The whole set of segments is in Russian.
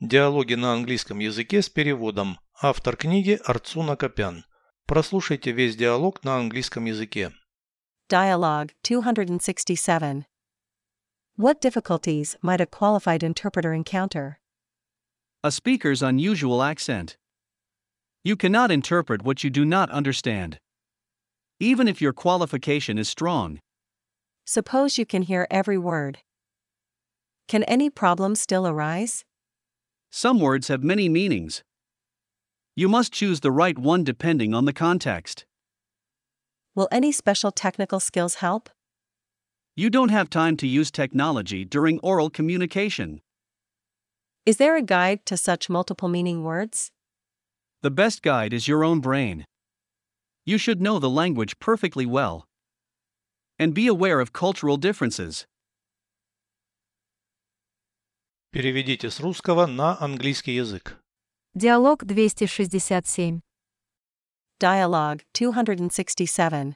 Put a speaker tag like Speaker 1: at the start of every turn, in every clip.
Speaker 1: Диалоги на английском языке с переводом. Автор книги Арцуна Копян. Прослушайте весь диалог на английском языке.
Speaker 2: Dialogue 267. What difficulties might a qualified interpreter encounter?
Speaker 3: A speaker's unusual accent. You cannot interpret what you do not understand. Even if your qualification is strong,
Speaker 2: Suppose you can hear every word. Can any problem still arise?
Speaker 3: Some words have many meanings. You must choose the right one depending on the context.
Speaker 2: Will any special technical skills help?
Speaker 3: You don't have time to use technology during oral communication.
Speaker 2: Is there a guide to such multiple meaning words?
Speaker 3: The best guide is your own brain. You should know the language perfectly well. And be aware of cultural differences.
Speaker 1: Переведите с русского на английский язык.
Speaker 4: Диалог 267.
Speaker 2: Dialogue 267.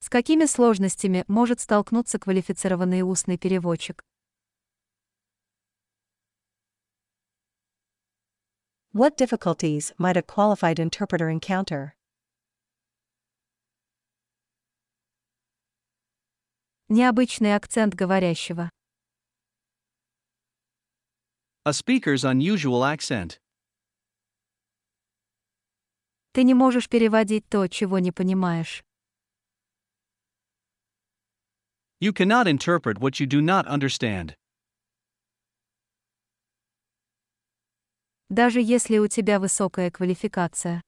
Speaker 4: С какими сложностями может столкнуться квалифицированный устный переводчик?
Speaker 2: What difficulties might a qualified interpreter encounter?
Speaker 4: Необычный акцент говорящего.
Speaker 3: A speaker's unusual accent.
Speaker 4: Ты не можешь переводить то, чего не понимаешь.
Speaker 3: You cannot interpret what you do not understand.
Speaker 4: Даже если у тебя высокая квалификация.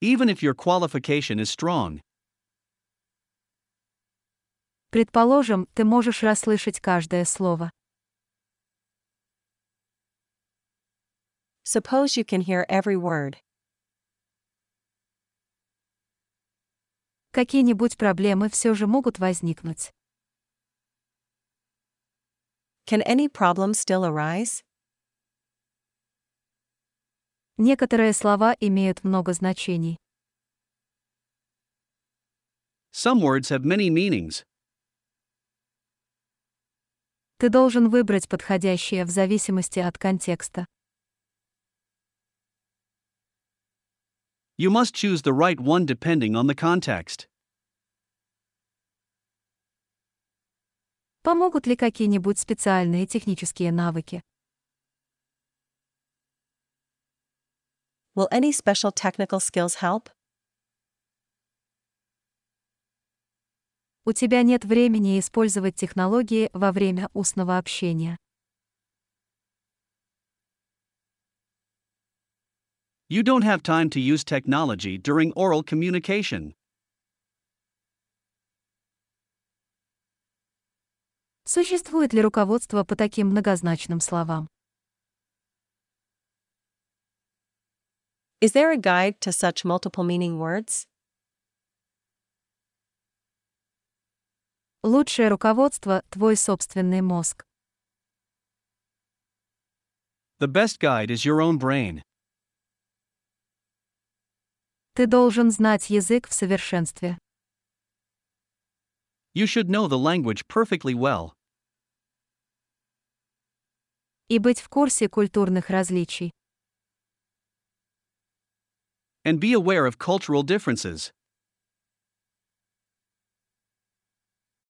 Speaker 3: Even if your qualification is strong,
Speaker 4: Предположим, ты можешь расслышать каждое слово.
Speaker 2: Suppose you can hear every word.
Speaker 4: Какие-нибудь проблемы все же могут возникнуть.
Speaker 2: Can any problem still arise?
Speaker 4: Некоторые слова имеют много значений.
Speaker 3: some words have many meanings.
Speaker 4: Ты должен выбрать подходящее в зависимости от контекста.
Speaker 3: You must choose the right one depending on the context.
Speaker 4: Помогут ли какие-нибудь специальные технические навыки?
Speaker 2: Will any special technical skills help?
Speaker 4: У тебя нет времени использовать технологии во время устного общения.
Speaker 3: You don't have time to use technology during oral communication.
Speaker 4: Существует ли руководство по таким многозначным словам?
Speaker 2: Is there a guide to such multiple meaning words?
Speaker 4: Лучшее руководство – твой собственный мозг.
Speaker 3: The best guide is your own brain.
Speaker 4: Ты должен знать язык в совершенстве.
Speaker 3: You should know the language perfectly well.
Speaker 4: И быть в курсе культурных различий.
Speaker 3: And be aware of cultural differences.